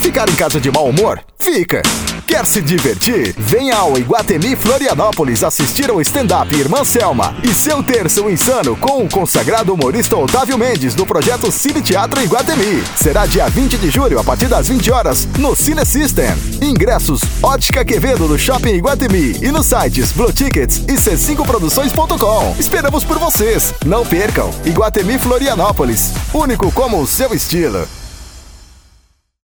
ficar em casa de mau humor? Fica! Quer se divertir? Venha ao Iguatemi Florianópolis assistir ao stand-up Irmã Selma e seu terço insano com o consagrado humorista Otávio Mendes do projeto Cine Teatro Iguatemi. Será dia 20 de julho, a partir das 20 horas, no Cine System. Ingressos Ótica Quevedo do Shopping Iguatemi e nos sites Blue Tickets e c5produções.com. Esperamos por vocês. Não percam. Iguatemi Florianópolis. Único como o seu estilo.